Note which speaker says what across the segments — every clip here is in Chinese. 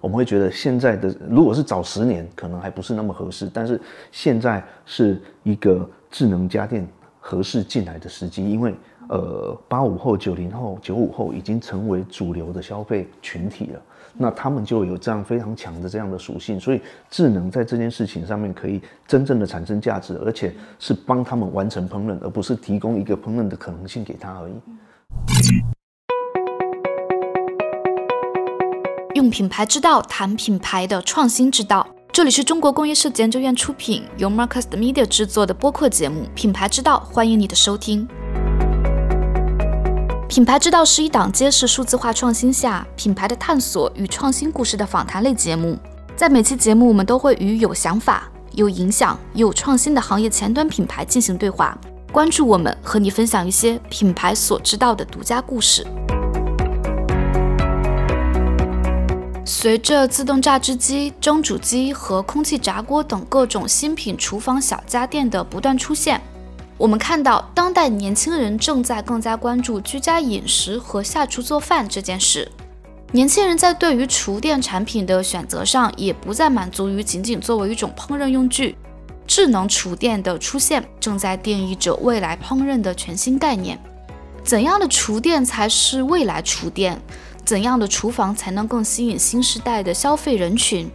Speaker 1: 我们会觉得现在的如果是早十年，可能还不是那么合适，但是现在是一个智能家电合适进来的时机，因为呃八五后、九零后、九五后已经成为主流的消费群体了，那他们就有这样非常强的这样的属性，所以智能在这件事情上面可以真正的产生价值，而且是帮他们完成烹饪，而不是提供一个烹饪的可能性给他而已。
Speaker 2: 用品牌之道谈品牌的创新之道。这里是中国工业设计研究院出品，由 Marcus Media 制作的播客节目《品牌之道》，欢迎你的收听。《品牌之道》是一档揭示数字化创新下品牌的探索与创新故事的访谈类节目。在每期节目，我们都会与有想法、有影响、有创新的行业前端品牌进行对话，关注我们，和你分享一些品牌所知道的独家故事。随着自动榨汁机、蒸煮机和空气炸锅等各种新品厨房小家电的不断出现，我们看到当代年轻人正在更加关注居家饮食和下厨做饭这件事。年轻人在对于厨电产品的选择上，也不再满足于仅仅作为一种烹饪用具。智能厨电的出现，正在定义着未来烹饪的全新概念。怎样的厨电才是未来厨电？怎样的厨房才能更吸引新时代的消费人群？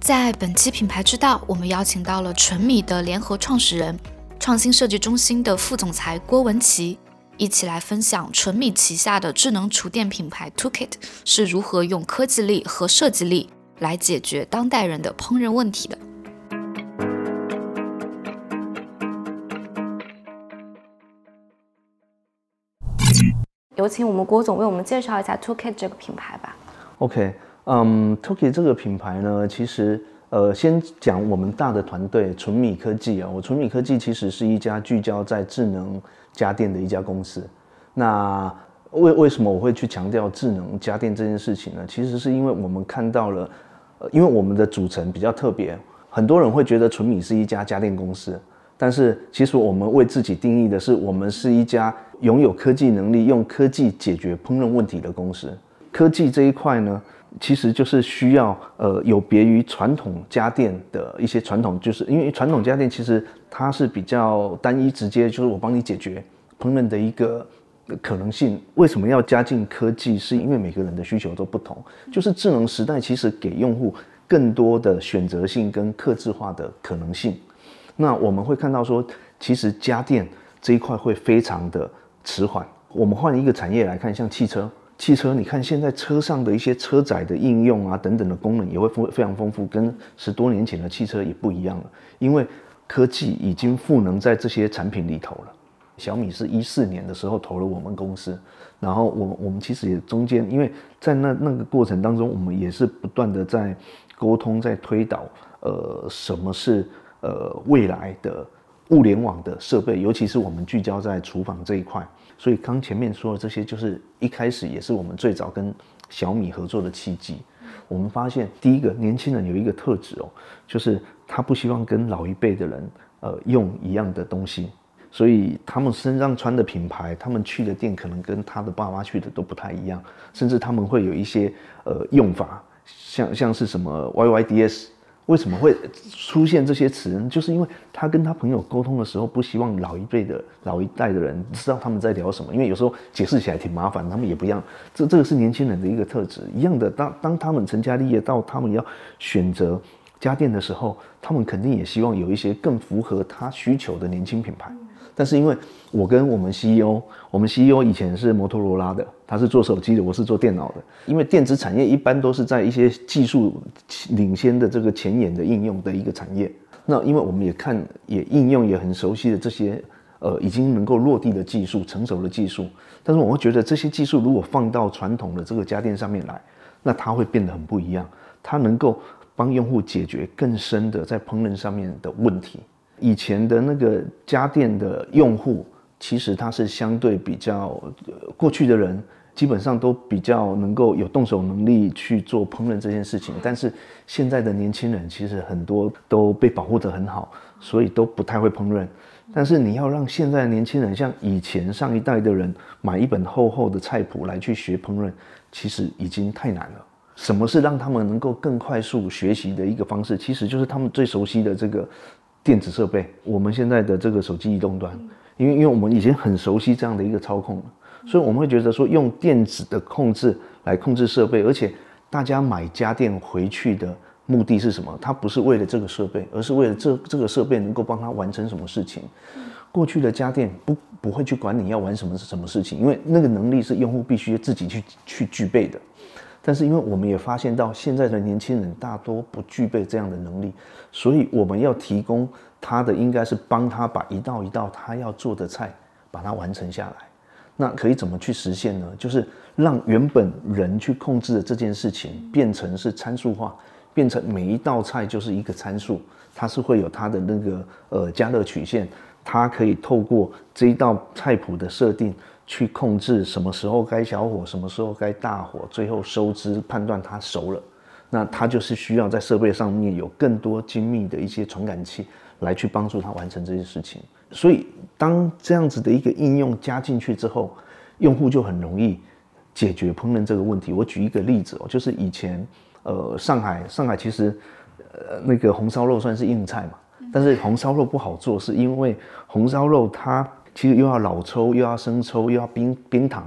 Speaker 2: 在本期品牌之道，我们邀请到了纯米的联合创始人、创新设计中心的副总裁郭文琪，一起来分享纯米旗下的智能厨电品牌 Tookit 是如何用科技力和设计力来解决当代人的烹饪问题的。有请我们郭总为我们介绍一下 t o k i t 这个品牌吧。
Speaker 1: OK，嗯，Tookit 这个品牌呢，其实呃，先讲我们大的团队纯米科技啊。我纯米科技其实是一家聚焦在智能家电的一家公司。那为为什么我会去强调智能家电这件事情呢？其实是因为我们看到了，呃，因为我们的组成比较特别，很多人会觉得纯米是一家家电公司。但是，其实我们为自己定义的是，我们是一家拥有科技能力、用科技解决烹饪问题的公司。科技这一块呢，其实就是需要呃有别于传统家电的一些传统，就是因为传统家电其实它是比较单一、直接，就是我帮你解决烹饪的一个可能性。为什么要加进科技？是因为每个人的需求都不同。就是智能时代其实给用户更多的选择性跟克制化的可能性。那我们会看到说，其实家电这一块会非常的迟缓。我们换一个产业来看，像汽车，汽车你看现在车上的一些车载的应用啊，等等的功能也会丰非常丰富，跟十多年前的汽车也不一样了。因为科技已经赋能在这些产品里头了。小米是一四年的时候投了我们公司，然后我我们其实也中间，因为在那那个过程当中，我们也是不断的在沟通，在推导，呃，什么是。呃，未来的物联网的设备，尤其是我们聚焦在厨房这一块，所以刚前面说的这些，就是一开始也是我们最早跟小米合作的契机。我们发现，第一个年轻人有一个特质哦，就是他不希望跟老一辈的人呃用一样的东西，所以他们身上穿的品牌，他们去的店可能跟他的爸妈去的都不太一样，甚至他们会有一些呃用法，像像是什么 YYDS。为什么会出现这些词？就是因为他跟他朋友沟通的时候，不希望老一辈的老一代的人知道他们在聊什么，因为有时候解释起来挺麻烦，他们也不一样。这这个是年轻人的一个特质。一样的，当当他们成家立业到他们要选择家电的时候，他们肯定也希望有一些更符合他需求的年轻品牌。但是因为我跟我们 CEO，我们 CEO 以前是摩托罗拉的，他是做手机的，我是做电脑的。因为电子产业一般都是在一些技术领先的这个前沿的应用的一个产业。那因为我们也看也应用也很熟悉的这些呃已经能够落地的技术、成熟的技术，但是我会觉得这些技术如果放到传统的这个家电上面来，那它会变得很不一样，它能够帮用户解决更深的在烹饪上面的问题。以前的那个家电的用户，其实他是相对比较过去的人，基本上都比较能够有动手能力去做烹饪这件事情。但是现在的年轻人其实很多都被保护得很好，所以都不太会烹饪。但是你要让现在的年轻人像以前上一代的人买一本厚厚的菜谱来去学烹饪，其实已经太难了。什么是让他们能够更快速学习的一个方式？其实就是他们最熟悉的这个电子设备。我们现在的这个手机移动端，因为因为我们已经很熟悉这样的一个操控了，所以我们会觉得说用电子的控制来控制设备，而且大家买家电回去的。目的是什么？它不是为了这个设备，而是为了这这个设备能够帮他完成什么事情。过去的家电不不会去管你要玩什么什么事情，因为那个能力是用户必须自己去去具备的。但是因为我们也发现到现在的年轻人大多不具备这样的能力，所以我们要提供他的应该是帮他把一道一道他要做的菜把它完成下来。那可以怎么去实现呢？就是让原本人去控制的这件事情变成是参数化。变成每一道菜就是一个参数，它是会有它的那个呃加热曲线，它可以透过这一道菜谱的设定去控制什么时候该小火，什么时候该大火，最后收汁判断它熟了。那它就是需要在设备上面有更多精密的一些传感器来去帮助它完成这些事情。所以当这样子的一个应用加进去之后，用户就很容易解决烹饪这个问题。我举一个例子哦，就是以前。呃，上海，上海其实，呃，那个红烧肉算是硬菜嘛，但是红烧肉不好做，是因为红烧肉它其实又要老抽，又要生抽，又要冰冰糖。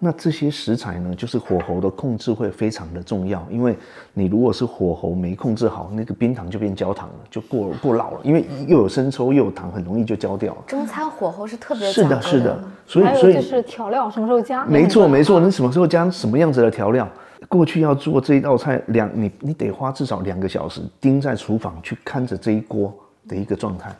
Speaker 1: 那这些食材呢，就是火候的控制会非常的重要，因为你如果是火候没控制好，那个冰糖就变焦糖了，就过过老了，因为又有生抽又有糖，很容易就焦掉了。
Speaker 2: 中餐火候是特别
Speaker 1: 是的，是的，
Speaker 3: 所以所以就是调料什么时候加？
Speaker 1: 没错没错，你什么时候加什么样子的调料？过去要做这一道菜，两你你得花至少两个小时盯在厨房去看着这一锅的一个状态，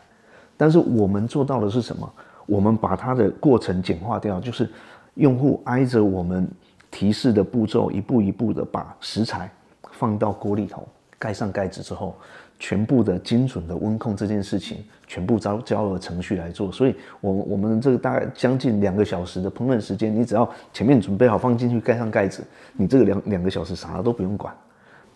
Speaker 1: 但是我们做到的是什么？我们把它的过程简化掉，就是用户挨着我们提示的步骤，一步一步的把食材放到锅里头，盖上盖子之后。全部的精准的温控这件事情，全部交交了程序来做，所以，我我们这个大概将近两个小时的烹饪时间，你只要前面准备好放进去，盖上盖子，你这个两两个小时啥都不用管，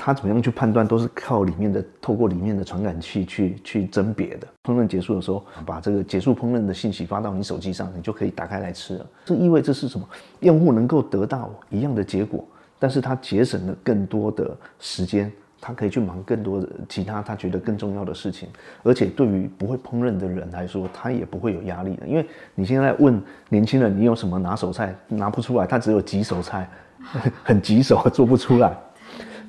Speaker 1: 它怎么样去判断，都是靠里面的透过里面的传感器去去甄别的。烹饪结束的时候，把这个结束烹饪的信息发到你手机上，你就可以打开来吃了。这意味着是什么？用户能够得到一样的结果，但是它节省了更多的时间。他可以去忙更多的其他他觉得更重要的事情，而且对于不会烹饪的人来说，他也不会有压力的。因为你现在问年轻人，你有什么拿手菜？拿不出来，他只有棘手菜，很棘手，做不出来。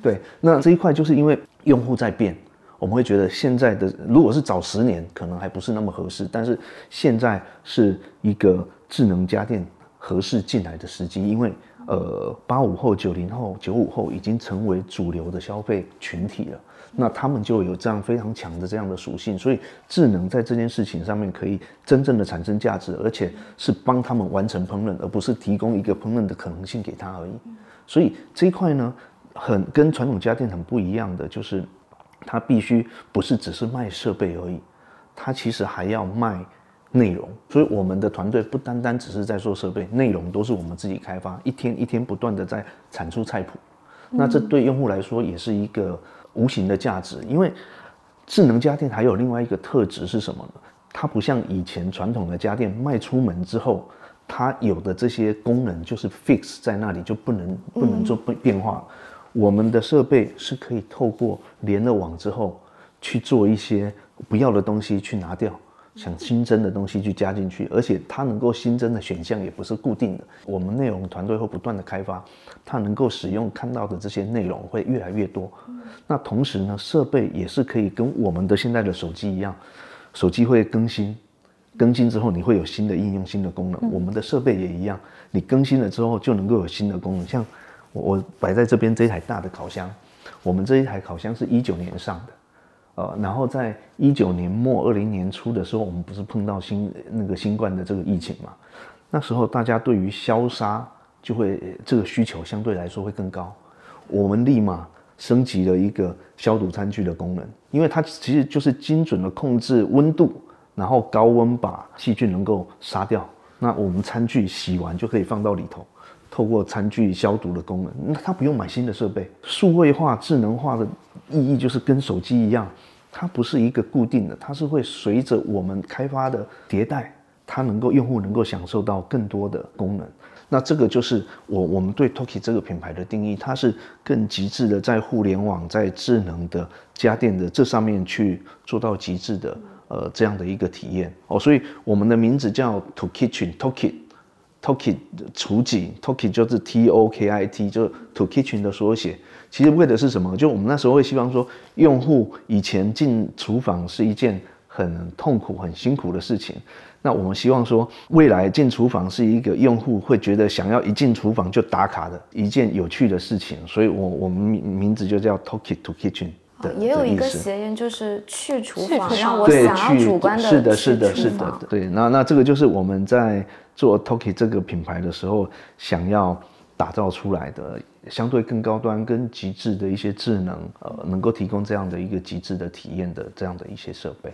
Speaker 1: 对，那这一块就是因为用户在变，我们会觉得现在的如果是早十年，可能还不是那么合适，但是现在是一个智能家电合适进来的时机，因为。呃，八五后、九零后、九五后已经成为主流的消费群体了，那他们就有这样非常强的这样的属性，所以智能在这件事情上面可以真正的产生价值，而且是帮他们完成烹饪，而不是提供一个烹饪的可能性给他而已。所以这一块呢，很跟传统家电很不一样的，就是它必须不是只是卖设备而已，它其实还要卖。内容，所以我们的团队不单单只是在做设备，内容都是我们自己开发，一天一天不断的在产出菜谱。那这对用户来说也是一个无形的价值，因为智能家电还有另外一个特质是什么呢？它不像以前传统的家电卖出门之后，它有的这些功能就是 fix 在那里就不能不能做变变化。我们的设备是可以透过连了网之后去做一些不要的东西去拿掉。想新增的东西去加进去，而且它能够新增的选项也不是固定的。我们内容团队会不断的开发，它能够使用看到的这些内容会越来越多。那同时呢，设备也是可以跟我们的现在的手机一样，手机会更新，更新之后你会有新的应用、新的功能。我们的设备也一样，你更新了之后就能够有新的功能。像我摆在这边这一台大的烤箱，我们这一台烤箱是一九年上的。呃，然后在一九年末、二零年初的时候，我们不是碰到新那个新冠的这个疫情嘛？那时候大家对于消杀就会这个需求相对来说会更高，我们立马升级了一个消毒餐具的功能，因为它其实就是精准的控制温度，然后高温把细菌能够杀掉。那我们餐具洗完就可以放到里头，透过餐具消毒的功能，那它不用买新的设备，数位化、智能化的。意义就是跟手机一样，它不是一个固定的，它是会随着我们开发的迭代，它能够用户能够享受到更多的功能。那这个就是我我们对 Toki 这个品牌的定义，它是更极致的在互联网、在智能的家电的这上面去做到极致的呃这样的一个体验哦。所以我们的名字叫 To Kitchen Toki Tokit 厨几 Toki 就是 T O K I T，就 To Kitchen 的缩写。其实为的是什么？就我们那时候会希望说，用户以前进厨房是一件很痛苦、很辛苦的事情。那我们希望说，未来进厨房是一个用户会觉得想要一进厨房就打卡的一件有趣的事情，所以我我们名名字就叫 Talk to Kitchen 的
Speaker 2: 也有一个谐音就是去厨房，让我想要主观的
Speaker 1: 是的，是的，是的，对。那那这个就是我们在做 Toki 这个品牌的时候想要打造出来的相对更高端、更极致的一些智能，呃，能够提供这样的一个极致的体验的这样的一些设备。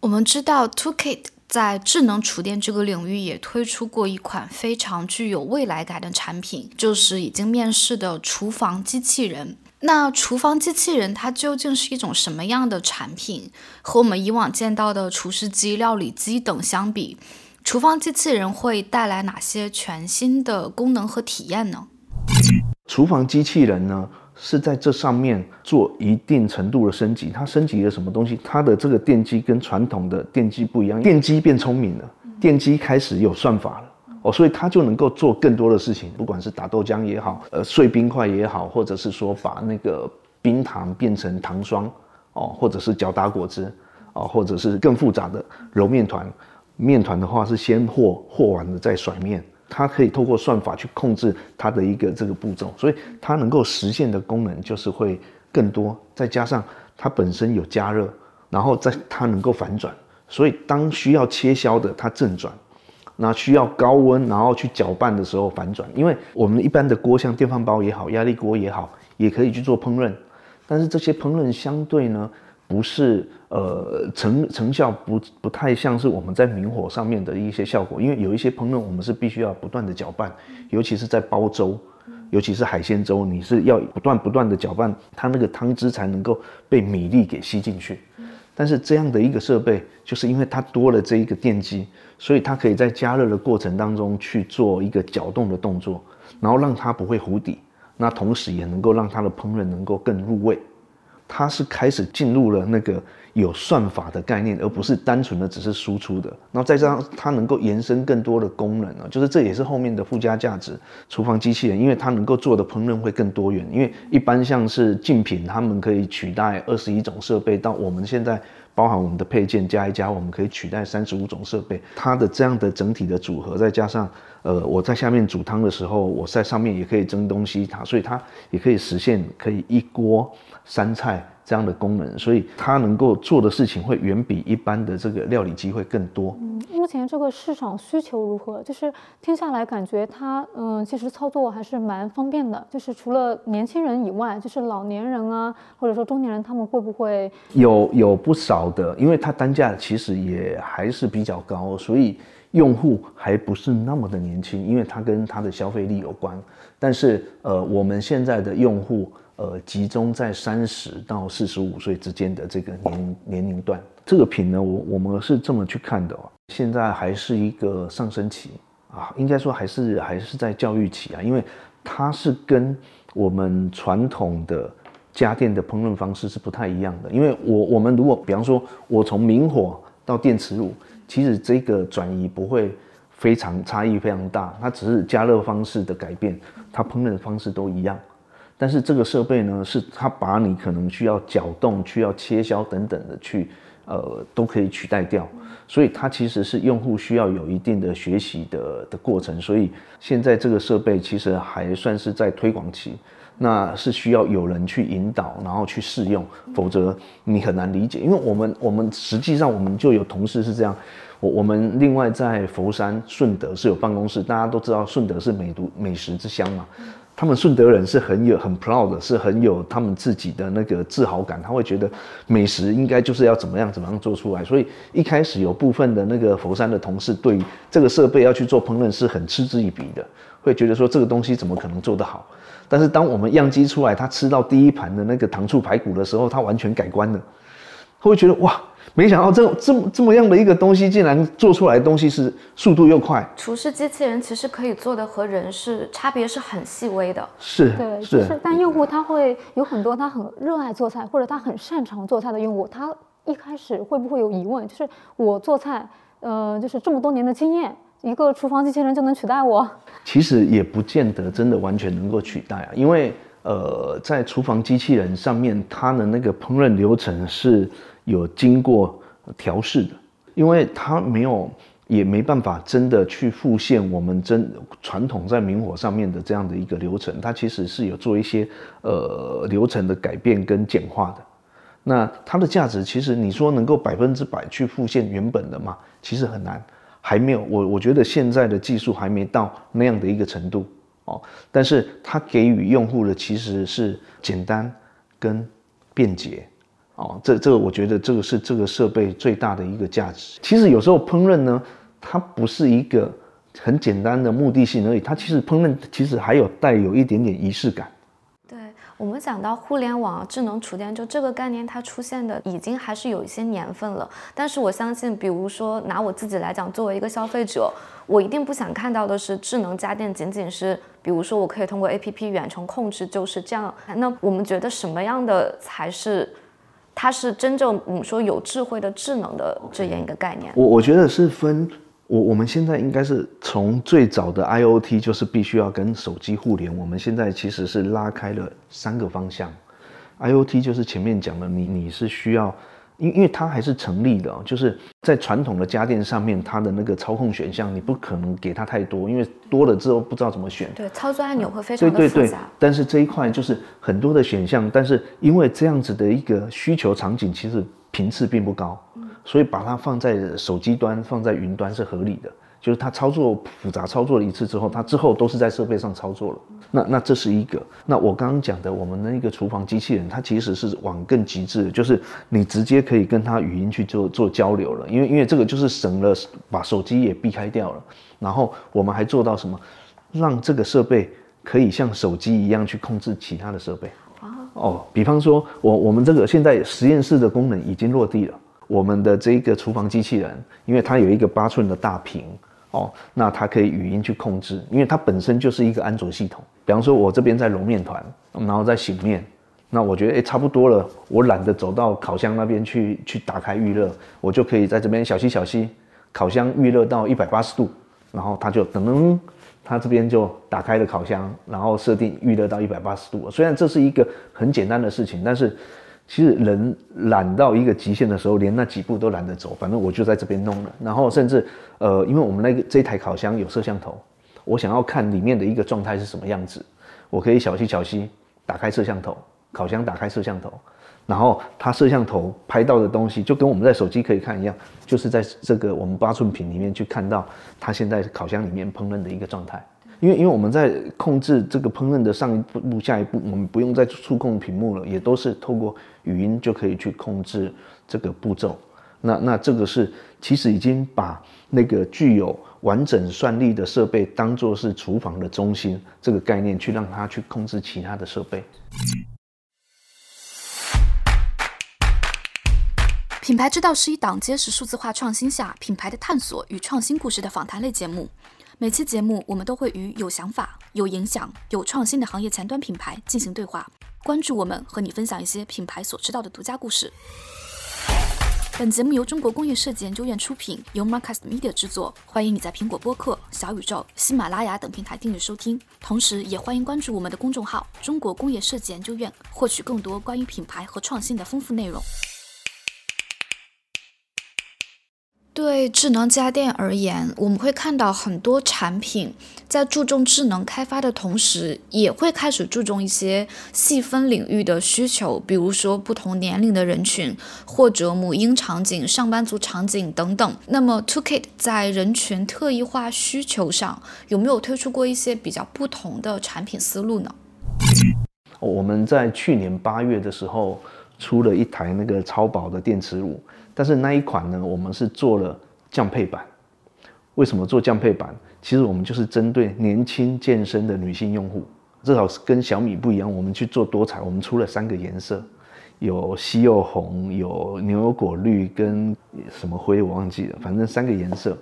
Speaker 2: 我们知道 t o k i t 在智能厨电这个领域也推出过一款非常具有未来感的产品，就是已经面世的厨房机器人。那厨房机器人它究竟是一种什么样的产品？和我们以往见到的厨师机、料理机等相比，厨房机器人会带来哪些全新的功能和体验呢？
Speaker 1: 厨房机器人呢？是在这上面做一定程度的升级，它升级了什么东西？它的这个电机跟传统的电机不一样，电机变聪明了，电机开始有算法了哦，所以它就能够做更多的事情，不管是打豆浆也好，呃，碎冰块也好，或者是说把那个冰糖变成糖霜哦，或者是搅打果汁哦，或者是更复杂的揉面团，面团的话是先和和完了再甩面。它可以透过算法去控制它的一个这个步骤，所以它能够实现的功能就是会更多。再加上它本身有加热，然后在它能够反转，所以当需要切削的它正转，那需要高温然后去搅拌的时候反转。因为我们一般的锅像电饭煲也好，压力锅也好，也可以去做烹饪，但是这些烹饪相对呢。不是，呃，成成效不不太像是我们在明火上面的一些效果，因为有一些烹饪我们是必须要不断的搅拌，尤其是在煲粥，尤其是海鲜粥，你是要不断不断的搅拌，它那个汤汁才能够被米粒给吸进去。但是这样的一个设备，就是因为它多了这一个电机，所以它可以在加热的过程当中去做一个搅动的动作，然后让它不会糊底，那同时也能够让它的烹饪能够更入味。它是开始进入了那个有算法的概念，而不是单纯的只是输出的。那再加上它能够延伸更多的功能啊，就是这也是后面的附加价值。厨房机器人，因为它能够做的烹饪会更多元。因为一般像是竞品，他们可以取代二十一种设备，到我们现在包含我们的配件加一加，我们可以取代三十五种设备。它的这样的整体的组合，再加上呃我在下面煮汤的时候，我在上面也可以蒸东西，它所以它也可以实现可以一锅。三菜这样的功能，所以它能够做的事情会远比一般的这个料理机会更多。
Speaker 3: 嗯，目前这个市场需求如何？就是听下来感觉它，嗯，其实操作还是蛮方便的。就是除了年轻人以外，就是老年人啊，或者说中年人，他们会不会
Speaker 1: 有有不少的？因为它单价其实也还是比较高，所以用户还不是那么的年轻，因为它跟它的消费力有关。但是呃，我们现在的用户。呃，集中在三十到四十五岁之间的这个年年龄段，这个品呢，我我们是这么去看的哦。现在还是一个上升期啊，应该说还是还是在教育期啊，因为它是跟我们传统的家电的烹饪方式是不太一样的。因为我我们如果比方说，我从明火到电磁炉，其实这个转移不会非常差异非常大，它只是加热方式的改变，它烹饪的方式都一样。但是这个设备呢，是它把你可能需要搅动、需要切削等等的去，呃，都可以取代掉。所以它其实是用户需要有一定的学习的的过程。所以现在这个设备其实还算是在推广期，那是需要有人去引导，然后去试用，否则你很难理解。因为我们我们实际上我们就有同事是这样，我我们另外在佛山顺德是有办公室，大家都知道顺德是美都美食之乡嘛。他们顺德人是很有很 proud 的，是很有他们自己的那个自豪感。他会觉得美食应该就是要怎么样怎么样做出来。所以一开始有部分的那个佛山的同事对这个设备要去做烹饪是很嗤之以鼻的，会觉得说这个东西怎么可能做得好？但是当我们样机出来，他吃到第一盘的那个糖醋排骨的时候，他完全改观了。他会觉得哇，没想到这这么这么样的一个东西，竟然做出来的东西是速度又快。
Speaker 2: 厨师机器人其实可以做的和人是差别是很细微的。
Speaker 1: 是，
Speaker 3: 对，就是但用户他会有很多他很热爱做菜或者他很擅长做菜的用户，他一开始会不会有疑问？就是我做菜，呃，就是这么多年的经验，一个厨房机器人就能取代我？
Speaker 1: 其实也不见得真的完全能够取代啊，因为呃，在厨房机器人上面，它的那个烹饪流程是。有经过调试的，因为它没有，也没办法真的去复现我们真传统在明火上面的这样的一个流程，它其实是有做一些呃流程的改变跟简化的。那它的价值其实你说能够百分之百去复现原本的吗？其实很难，还没有。我我觉得现在的技术还没到那样的一个程度哦。但是它给予用户的其实是简单跟便捷。哦，这这个我觉得这个是这个设备最大的一个价值。其实有时候烹饪呢，它不是一个很简单的目的性而已，它其实烹饪其实还有带有一点点仪式感。
Speaker 2: 对我们讲到互联网智能厨电，就这个概念它出现的已经还是有一些年份了。但是我相信，比如说拿我自己来讲，作为一个消费者，我一定不想看到的是智能家电仅仅是，比如说我可以通过 APP 远程控制，就是这样。那我们觉得什么样的才是？它是真正我们说有智慧的智能的这样一个概念。
Speaker 1: 我我觉得是分我我们现在应该是从最早的 IOT 就是必须要跟手机互联，我们现在其实是拉开了三个方向。IOT 就是前面讲的，你你是需要。因因为它还是成立的，就是在传统的家电上面，它的那个操控选项你不可能给它太多，因为多了之后不知道怎么选。
Speaker 2: 对，操作按钮会非常
Speaker 1: 的复杂。对对对。但是这一块就是很多的选项，但是因为这样子的一个需求场景，其实频次并不高，所以把它放在手机端、放在云端是合理的。就是它操作复杂操作了一次之后，它之后都是在设备上操作了。那那这是一个。那我刚刚讲的，我们的那个厨房机器人，它其实是往更极致，就是你直接可以跟它语音去做做交流了。因为因为这个就是省了把手机也避开掉了。然后我们还做到什么？让这个设备可以像手机一样去控制其他的设备。哦，比方说我我们这个现在实验室的功能已经落地了。我们的这个厨房机器人，因为它有一个八寸的大屏。哦，那它可以语音去控制，因为它本身就是一个安卓系统。比方说，我这边在揉面团，然后在醒面，那我觉得哎差不多了，我懒得走到烤箱那边去去打开预热，我就可以在这边小吸小吸，烤箱预热到一百八十度，然后它就噔噔，它这边就打开了烤箱，然后设定预热到一百八十度。虽然这是一个很简单的事情，但是。其实人懒到一个极限的时候，连那几步都懒得走，反正我就在这边弄了。然后甚至，呃，因为我们那个这台烤箱有摄像头，我想要看里面的一个状态是什么样子，我可以小心小心打开摄像头，烤箱打开摄像头，然后它摄像头拍到的东西就跟我们在手机可以看一样，就是在这个我们八寸屏里面去看到它现在烤箱里面烹饪的一个状态。因为因为我们在控制这个烹饪的上一步、下一步，我们不用再触控屏幕了，也都是透过语音就可以去控制这个步骤。那那这个是其实已经把那个具有完整算力的设备当做是厨房的中心这个概念，去让它去控制其他的设备。
Speaker 2: 品牌之道是一档揭示数字化创新下品牌的探索与创新故事的访谈类节目。每期节目，我们都会与有想法、有影响、有创新的行业前端品牌进行对话。关注我们，和你分享一些品牌所知道的独家故事。本节目由中国工业设计研究院出品，由 Marcast Media 制作。欢迎你在苹果播客、小宇宙、喜马拉雅等平台订阅收听，同时也欢迎关注我们的公众号“中国工业设计研究院”，获取更多关于品牌和创新的丰富内容。对智能家电而言，我们会看到很多产品在注重智能开发的同时，也会开始注重一些细分领域的需求，比如说不同年龄的人群，或者母婴场景、上班族场景等等。那么 TO KIT 在人群特异化需求上有没有推出过一些比较不同的产品思路呢？
Speaker 1: 我们在去年八月的时候出了一台那个超薄的电磁炉。但是那一款呢，我们是做了降配版。为什么做降配版？其实我们就是针对年轻健身的女性用户，至少是跟小米不一样。我们去做多彩，我们出了三个颜色，有西柚红，有牛油果绿，跟什么灰我忘记了，反正三个颜色。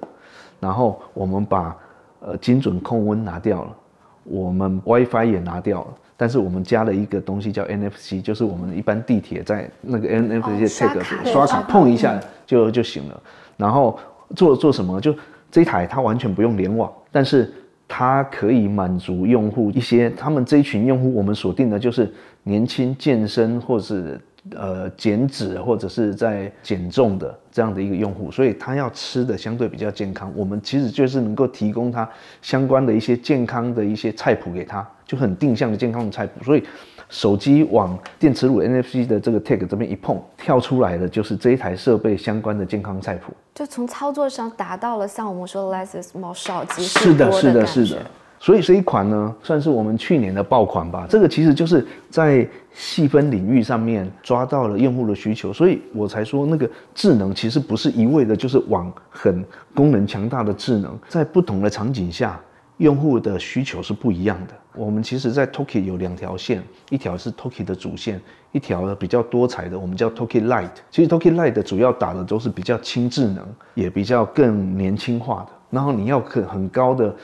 Speaker 1: 然后我们把呃精准控温拿掉了，我们 WiFi 也拿掉了，但是我们加了一个东西叫 NFC，就是我们一般地铁在那个 NFC tag 刷卡碰一下就就行了。然后做做什么？就这一台它完全不用联网，但是它可以满足用户一些他们这一群用户，我们锁定的就是年轻健身或是。呃，减脂或者是在减重的这样的一个用户，所以他要吃的相对比较健康。我们其实就是能够提供他相关的一些健康的一些菜谱给他，就很定向的健康的菜谱。所以手机往电磁炉 NFC 的这个 tag 这边一碰，跳出来的就是这一台设备相关的健康菜谱。
Speaker 2: 就从操作上达到了像我们说的 less is more 少即
Speaker 1: 是
Speaker 2: 多
Speaker 1: 的感觉。所以这一款呢，算是我们去年的爆款吧。这个其实就是在细分领域上面抓到了用户的需求，所以我才说那个智能其实不是一味的，就是往很功能强大的智能，在不同的场景下，用户的需求是不一样的。我们其实，在 Toki 有两条线，一条是 Toki 的主线，一条呢比较多彩的，我们叫 Toki Light。其实 Toki Light 主要打的都是比较轻智能，也比较更年轻化的。然后你要很很高的。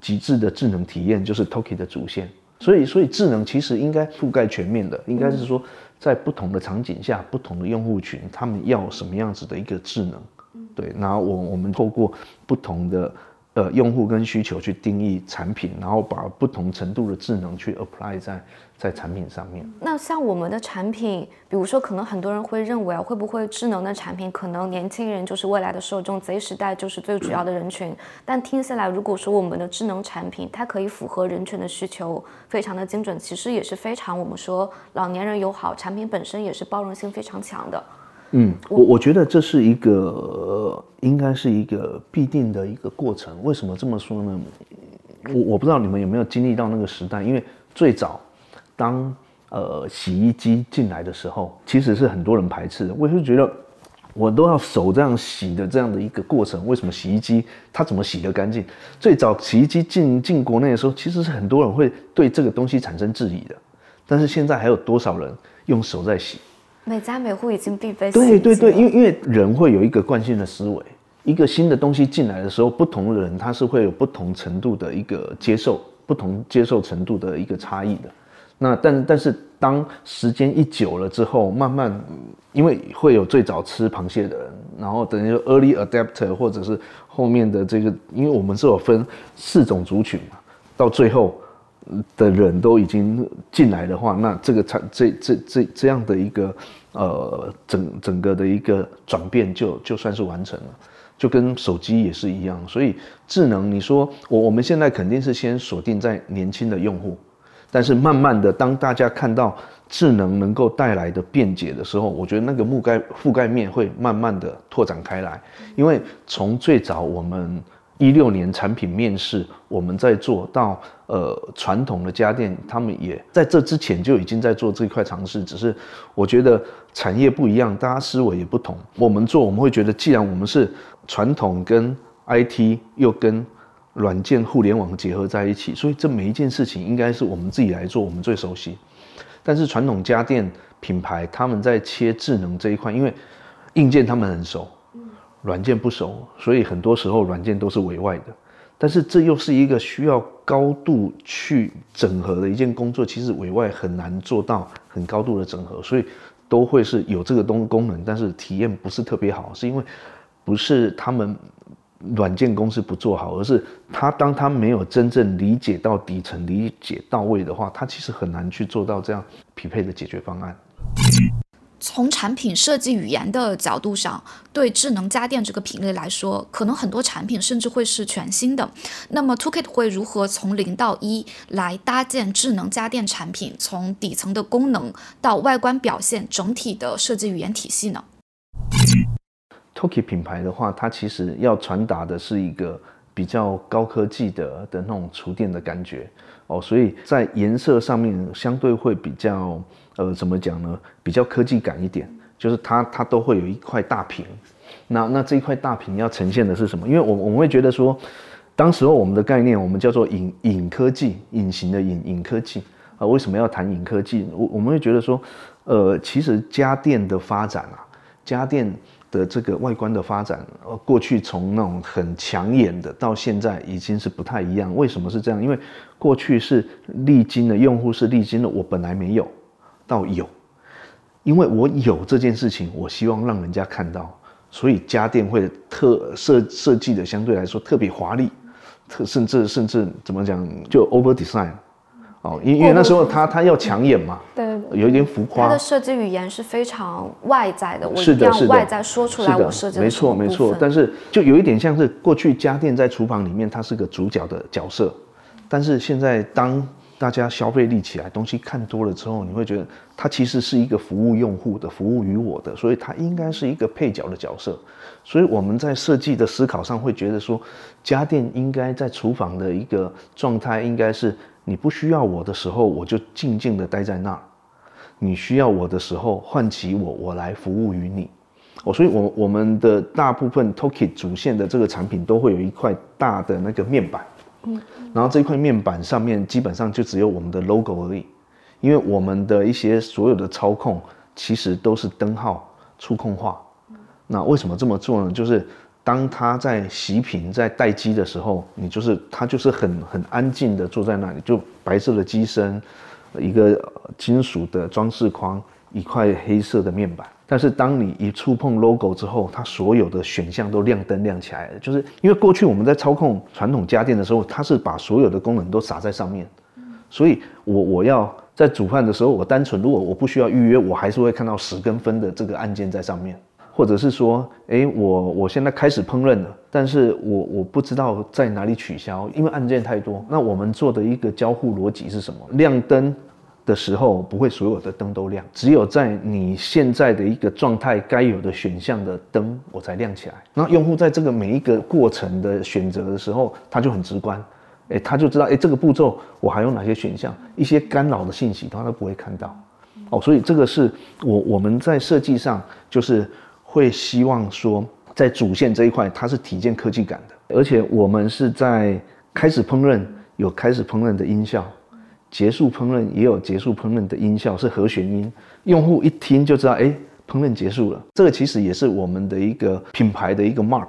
Speaker 1: 极致的智能体验就是 Toki 的主线，所以所以智能其实应该覆盖全面的，应该是说在不同的场景下，不同的用户群，他们要什么样子的一个智能，对，然后我我们透过不同的。呃，用户跟需求去定义产品，然后把不同程度的智能去 apply 在在产品上面。
Speaker 2: 那像我们的产品，比如说，可能很多人会认为啊，会不会智能的产品，可能年轻人就是未来的受众，Z 时代就是最主要的人群。但听下来，如果说我们的智能产品，它可以符合人群的需求，非常的精准，其实也是非常我们说老年人友好，产品本身也是包容性非常强的。
Speaker 1: 嗯，我我觉得这是一个应该是一个必定的一个过程。为什么这么说呢？我我不知道你们有没有经历到那个时代，因为最早当呃洗衣机进来的时候，其实是很多人排斥的。我是觉得我都要手这样洗的这样的一个过程，为什么洗衣机它怎么洗得干净？最早洗衣机进进国内的时候，其实是很多人会对这个东西产生质疑的。但是现在还有多少人用手在洗？
Speaker 2: 每家每户已经必备。
Speaker 1: 对对对，因为因为人会有一个惯性的思维，一个新的东西进来的时候，不同的人他是会有不同程度的一个接受，不同接受程度的一个差异的。那但但是当时间一久了之后，慢慢因为会有最早吃螃蟹的人，然后等于说 early adapter 或者是后面的这个，因为我们是有分四种族群嘛，到最后。的人都已经进来的话，那这个产这这这这样的一个呃整整个的一个转变就就算是完成了，就跟手机也是一样。所以智能，你说我我们现在肯定是先锁定在年轻的用户，但是慢慢的当大家看到智能能够带来的便捷的时候，我觉得那个覆盖覆盖面会慢慢的拓展开来，因为从最早我们。一六年产品面试，我们在做到呃传统的家电，他们也在这之前就已经在做这块尝试，只是我觉得产业不一样，大家思维也不同。我们做我们会觉得，既然我们是传统跟 IT 又跟软件互联网结合在一起，所以这每一件事情应该是我们自己来做，我们最熟悉。但是传统家电品牌他们在切智能这一块，因为硬件他们很熟。软件不熟，所以很多时候软件都是委外的。但是这又是一个需要高度去整合的一件工作，其实委外很难做到很高度的整合，所以都会是有这个东功能，但是体验不是特别好，是因为不是他们软件公司不做好，而是他当他没有真正理解到底层、理解到位的话，他其实很难去做到这样匹配的解决方案。
Speaker 2: 从产品设计语言的角度上，对智能家电这个品类来说，可能很多产品甚至会是全新的。那么 t o k i t 会如何从零到一来搭建智能家电产品？从底层的功能到外观表现，整体的设计语言体系呢
Speaker 1: t o k i t 品牌的话，它其实要传达的是一个比较高科技的的那种厨电的感觉哦，所以在颜色上面相对会比较。呃，怎么讲呢？比较科技感一点，就是它它都会有一块大屏。那那这一块大屏要呈现的是什么？因为我我们会觉得说，当时候我们的概念，我们叫做隐隐科技，隐形的隐隐科技。啊，为什么要谈隐科技？我我们会觉得说，呃，其实家电的发展啊，家电的这个外观的发展，呃，过去从那种很抢眼的，到现在已经是不太一样。为什么是这样？因为过去是历经了用户是历经了我本来没有到有，因为我有这件事情，我希望让人家看到，所以家电会特设设计的相对来说特别华丽，特甚至甚至怎么讲就 over design。哦，因因为那时候他他要抢眼嘛，
Speaker 3: 对，
Speaker 1: 有一点浮夸。
Speaker 2: 他的设计语言是非常外在的，我
Speaker 1: 一定要，
Speaker 2: 外在说出来我设计的
Speaker 1: 没错没错。但是就有一点像是过去家电在厨房里面它是个主角的角色，但是现在当大家消费力起来，东西看多了之后，你会觉得它其实是一个服务用户的，服务于我的，所以它应该是一个配角的角色。所以我们在设计的思考上会觉得说，家电应该在厨房的一个状态应该是。你不需要我的时候，我就静静的待在那儿；你需要我的时候，唤起我，我来服务于你。哦，所以，我我们的大部分 Toki 主线的这个产品都会有一块大的那个面板，嗯，然后这一块面板上面基本上就只有我们的 logo 而已，因为我们的一些所有的操控其实都是灯号触控化。那为什么这么做呢？就是。当他在洗品、在待机的时候，你就是他就是很很安静的坐在那里，就白色的机身，一个金属的装饰框，一块黑色的面板。但是当你一触碰 logo 之后，它所有的选项都亮灯亮起来了。就是因为过去我们在操控传统家电的时候，它是把所有的功能都撒在上面，所以我我要在煮饭的时候，我单纯如果我不需要预约，我还是会看到十根分的这个按键在上面。或者是说，哎，我我现在开始烹饪了，但是我我不知道在哪里取消，因为按键太多。那我们做的一个交互逻辑是什么？亮灯的时候不会所有的灯都亮，只有在你现在的一个状态该有的选项的灯我才亮起来。那用户在这个每一个过程的选择的时候，他就很直观，哎，他就知道，哎，这个步骤我还有哪些选项，一些干扰的信息他都不会看到。哦，所以这个是我我们在设计上就是。会希望说，在主线这一块，它是体现科技感的，而且我们是在开始烹饪有开始烹饪的音效，结束烹饪也有结束烹饪的音效，是和弦音，用户一听就知道，哎，烹饪结束了。这个其实也是我们的一个品牌的一个 mark，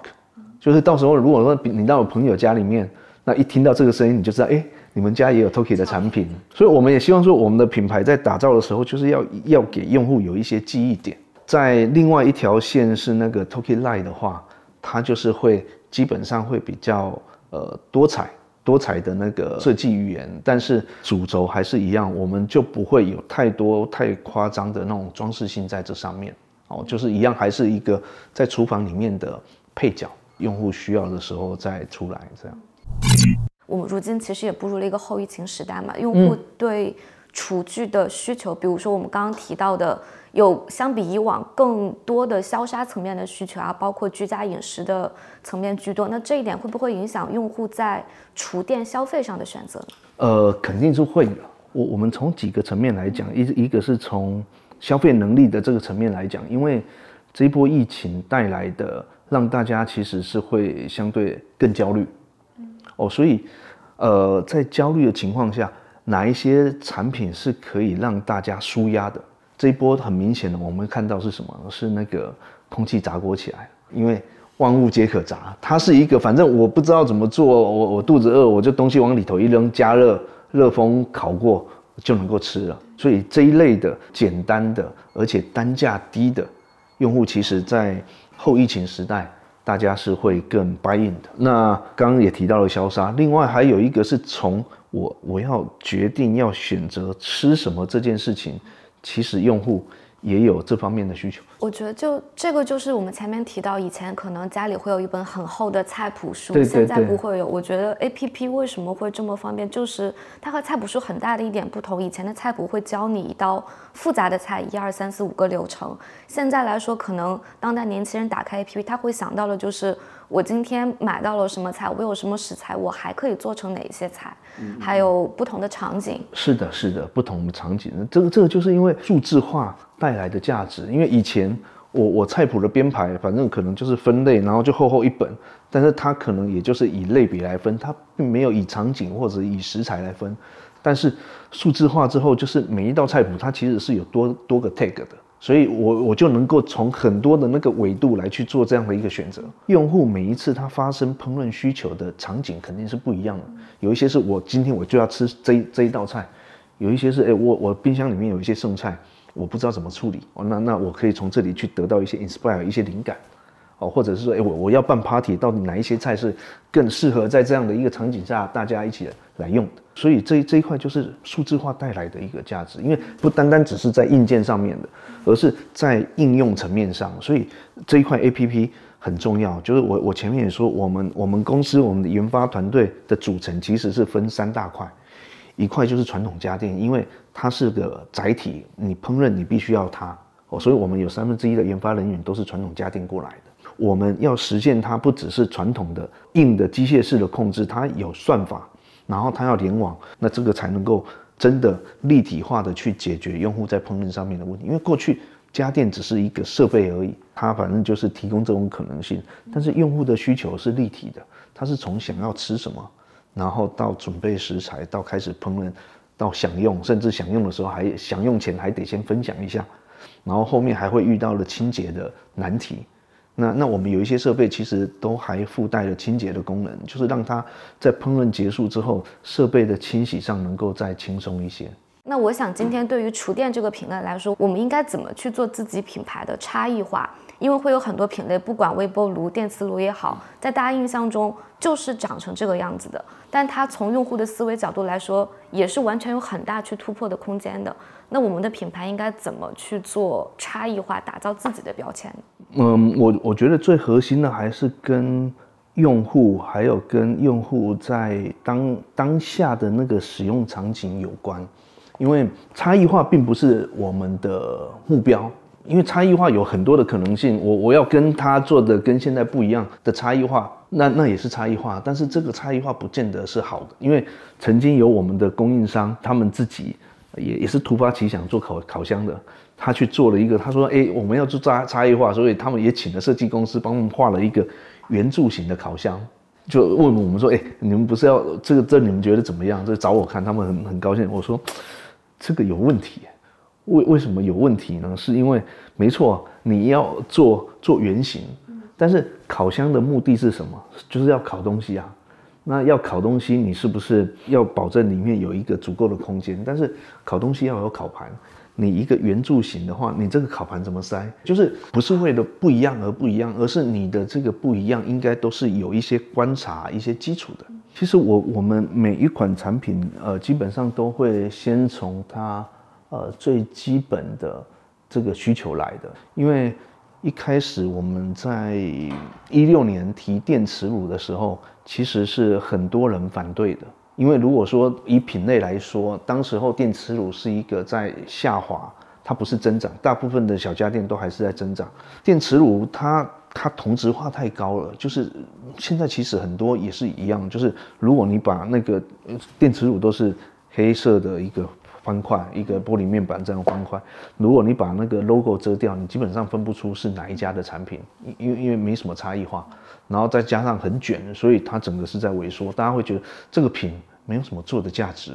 Speaker 1: 就是到时候如果说你到我朋友家里面，那一听到这个声音，你就知道，哎，你们家也有 Toki 的产品。所以我们也希望说，我们的品牌在打造的时候，就是要要给用户有一些记忆点。在另外一条线是那个 Toki Line 的话，它就是会基本上会比较呃多彩多彩的那个设计语言，但是主轴还是一样，我们就不会有太多太夸张的那种装饰性在这上面哦，就是一样还是一个在厨房里面的配角，用户需要的时候再出来这样。
Speaker 2: 我们如今其实也步入了一个后疫情时代嘛，用户对厨具的需求，比如说我们刚刚提到的。有相比以往更多的消杀层面的需求啊，包括居家饮食的层面居多。那这一点会不会影响用户在厨电消费上的选择呢？
Speaker 1: 呃，肯定是会的。我我们从几个层面来讲，一一个是从消费能力的这个层面来讲，因为这一波疫情带来的，让大家其实是会相对更焦虑。哦，所以呃，在焦虑的情况下，哪一些产品是可以让大家舒压的？这一波很明显的，我们看到是什么？是那个空气炸锅起来，因为万物皆可炸，它是一个反正我不知道怎么做，我我肚子饿，我就东西往里头一扔，加热热风烤过就能够吃了。所以这一类的简单的而且单价低的用户，其实在后疫情时代，大家是会更 buy in 的。那刚刚也提到了消杀，另外还有一个是从我我要决定要选择吃什么这件事情。其实用户也有这方面的需求。
Speaker 2: 我觉得就这个就是我们前面提到，以前可能家里会有一本很厚的菜谱书，现在不会有。我觉得 A P P 为什么会这么方便，就是它和菜谱书很大的一点不同。以前的菜谱会教你一道复杂的菜，一二三四五个流程。现在来说，可能当代年轻人打开 A P P，他会想到的就是。我今天买到了什么菜？我有什么食材？我还可以做成哪一些菜？还有不同的场景。
Speaker 1: 是的，是的，不同的场景。这个，这个就是因为数字化带来的价值。因为以前我我菜谱的编排，反正可能就是分类，然后就厚厚一本，但是它可能也就是以类别来分，它并没有以场景或者以食材来分。但是数字化之后，就是每一道菜谱它其实是有多多个 tag 的，所以我我就能够从很多的那个维度来去做这样的一个选择。用户每一次他发生烹饪需求的场景肯定是不一样的，有一些是我今天我就要吃这这一道菜，有一些是哎我我冰箱里面有一些剩菜，我不知道怎么处理，哦那那我可以从这里去得到一些 inspire 一些灵感。哦，或者是说，哎，我我要办 party，到底哪一些菜是更适合在这样的一个场景下大家一起来用的？所以这这一块就是数字化带来的一个价值，因为不单单只是在硬件上面的，而是在应用层面上。所以这一块 A P P 很重要。就是我我前面也说，我们我们公司我们的研发团队的组成其实是分三大块，一块就是传统家电，因为它是个载体，你烹饪你必须要它哦，所以我们有三分之一的研发人员都是传统家电过来的。我们要实现它不只是传统的硬的机械式的控制，它有算法，然后它要联网，那这个才能够真的立体化的去解决用户在烹饪上面的问题。因为过去家电只是一个设备而已，它反正就是提供这种可能性，但是用户的需求是立体的，它是从想要吃什么，然后到准备食材，到开始烹饪，到享用，甚至享用的时候还享用前还得先分享一下，然后后面还会遇到了清洁的难题。那那我们有一些设备其实都还附带了清洁的功能，就是让它在烹饪结束之后，设备的清洗上能够再轻松一些。
Speaker 2: 那我想今天对于厨电这个品类来说，我们应该怎么去做自己品牌的差异化？因为会有很多品类，不管微波炉、电磁炉也好，在大家印象中就是长成这个样子的，但它从用户的思维角度来说，也是完全有很大去突破的空间的。那我们的品牌应该怎么去做差异化，打造自己的标签？
Speaker 1: 嗯，我我觉得最核心的还是跟用户，还有跟用户在当当下的那个使用场景有关，因为差异化并不是我们的目标，因为差异化有很多的可能性。我我要跟他做的跟现在不一样的差异化，那那也是差异化，但是这个差异化不见得是好的，因为曾经有我们的供应商，他们自己。也也是突发奇想做烤烤箱的，他去做了一个，他说：“哎，我们要做差差异化，所以他们也请了设计公司帮我们画了一个圆柱形的烤箱，就问我们说：‘哎，你们不是要这个这你们觉得怎么样？’这找我看，他们很很高兴。我说这个有问题，为为什么有问题呢？是因为没错，你要做做原型，但是烤箱的目的是什么？就是要烤东西啊。”那要烤东西，你是不是要保证里面有一个足够的空间？但是烤东西要有烤盘，你一个圆柱形的话，你这个烤盘怎么塞？就是不是为了不一样而不一样，而是你的这个不一样应该都是有一些观察、一些基础的。其实我我们每一款产品，呃，基本上都会先从它呃最基本的这个需求来的，因为。一开始我们在一六年提电磁炉的时候，其实是很多人反对的，因为如果说以品类来说，当时候电磁炉是一个在下滑，它不是增长，大部分的小家电都还是在增长。电磁炉它它同质化太高了，就是现在其实很多也是一样，就是如果你把那个电磁炉都是黑色的一个。方块一个玻璃面板这样方块，如果你把那个 logo 遮掉，你基本上分不出是哪一家的产品，因因为没什么差异化，然后再加上很卷，所以它整个是在萎缩，大家会觉得这个品没有什么做的价值。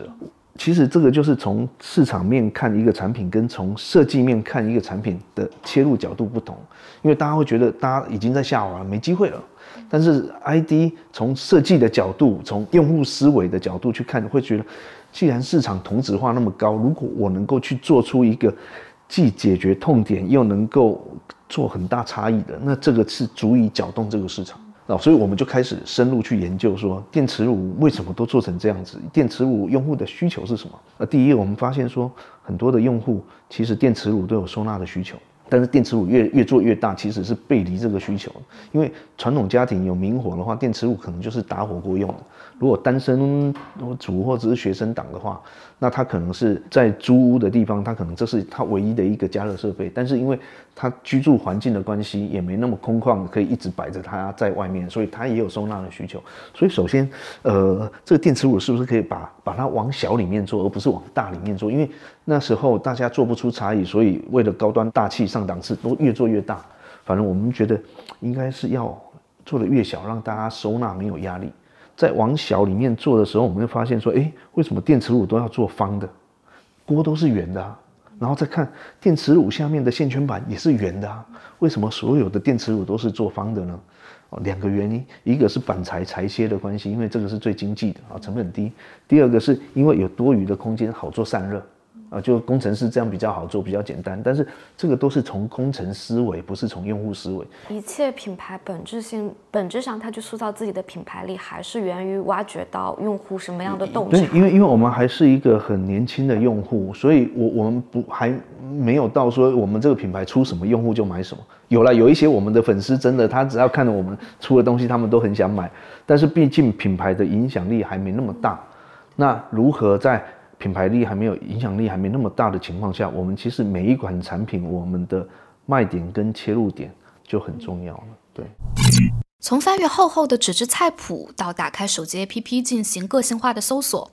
Speaker 1: 其实这个就是从市场面看一个产品，跟从设计面看一个产品的切入角度不同，因为大家会觉得大家已经在下滑了，没机会了。但是 ID 从设计的角度，从用户思维的角度去看，会觉得。既然市场同质化那么高，如果我能够去做出一个既解决痛点又能够做很大差异的，那这个是足以搅动这个市场啊！所以我们就开始深入去研究，说电磁炉为什么都做成这样子？电磁炉用户的需求是什么？呃，第一，我们发现说很多的用户其实电磁炉都有收纳的需求。但是电磁炉越越做越大，其实是背离这个需求。因为传统家庭有明火的话，电磁炉可能就是打火锅用的。如果单身主或者是学生党的话，那他可能是在租屋的地方，他可能这是他唯一的一个加热设备。但是因为他居住环境的关系，也没那么空旷，可以一直摆着它在外面，所以他也有收纳的需求。所以首先，呃，这个电磁炉是不是可以把把它往小里面做，而不是往大里面做？因为那时候大家做不出差异，所以为了高端大气上档次，都越做越大。反正我们觉得应该是要做的越小，让大家收纳没有压力。在往小里面做的时候，我们会发现说，哎，为什么电磁炉都要做方的？锅都是圆的啊。然后再看电磁炉下面的线圈板也是圆的啊。为什么所有的电磁炉都是做方的呢？哦，两个原因，一个是板材裁切的关系，因为这个是最经济的啊，成本低。第二个是因为有多余的空间，好做散热。啊，就工程师这样比较好做，比较简单。但是这个都是从工程思维，不是从用户思维。
Speaker 2: 一切品牌本质性、本质上，它去塑造自己的品牌力，还是源于挖掘到用户什么样的洞察。
Speaker 1: 对，因为因为我们还是一个很年轻的用户，所以我我们不还没有到说我们这个品牌出什么用户就买什么。有了有一些我们的粉丝，真的他只要看到我们出的东西，他们都很想买。但是毕竟品牌的影响力还没那么大，那如何在？品牌力还没有影响力还没那么大的情况下，我们其实每一款产品，我们的卖点跟切入点就很重要了。对，
Speaker 2: 从翻阅厚厚的纸质菜谱到打开手机 APP 进行个性化的搜索，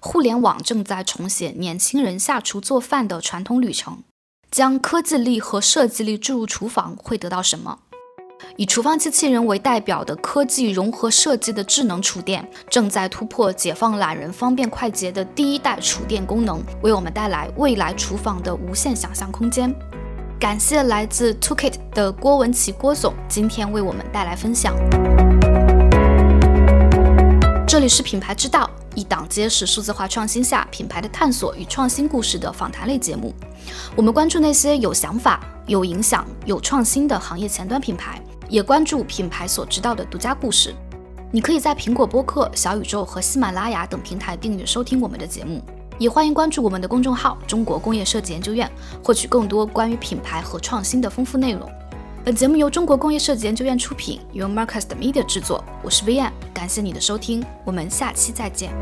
Speaker 2: 互联网正在重写年轻人下厨做饭的传统旅程。将科技力和设计力注入厨房会得到什么？以厨房机器人为代表的科技融合设计的智能厨电，正在突破解放懒人、方便快捷的第一代厨电功能，为我们带来未来厨房的无限想象空间。感谢来自 TOKET 的郭文琪郭总，今天为我们带来分享。这里是品牌之道，一档揭示数字化创新下品牌的探索与创新故事的访谈类节目。我们关注那些有想法、有影响、有创新的行业前端品牌。也关注品牌所知道的独家故事。你可以在苹果播客、小宇宙和喜马拉雅等平台订阅收听我们的节目。也欢迎关注我们的公众号“中国工业设计研究院”，获取更多关于品牌和创新的丰富内容。本节目由中国工业设计研究院出品，由 Marcus Media 制作，我是 VM。感谢你的收听，我们下期再见。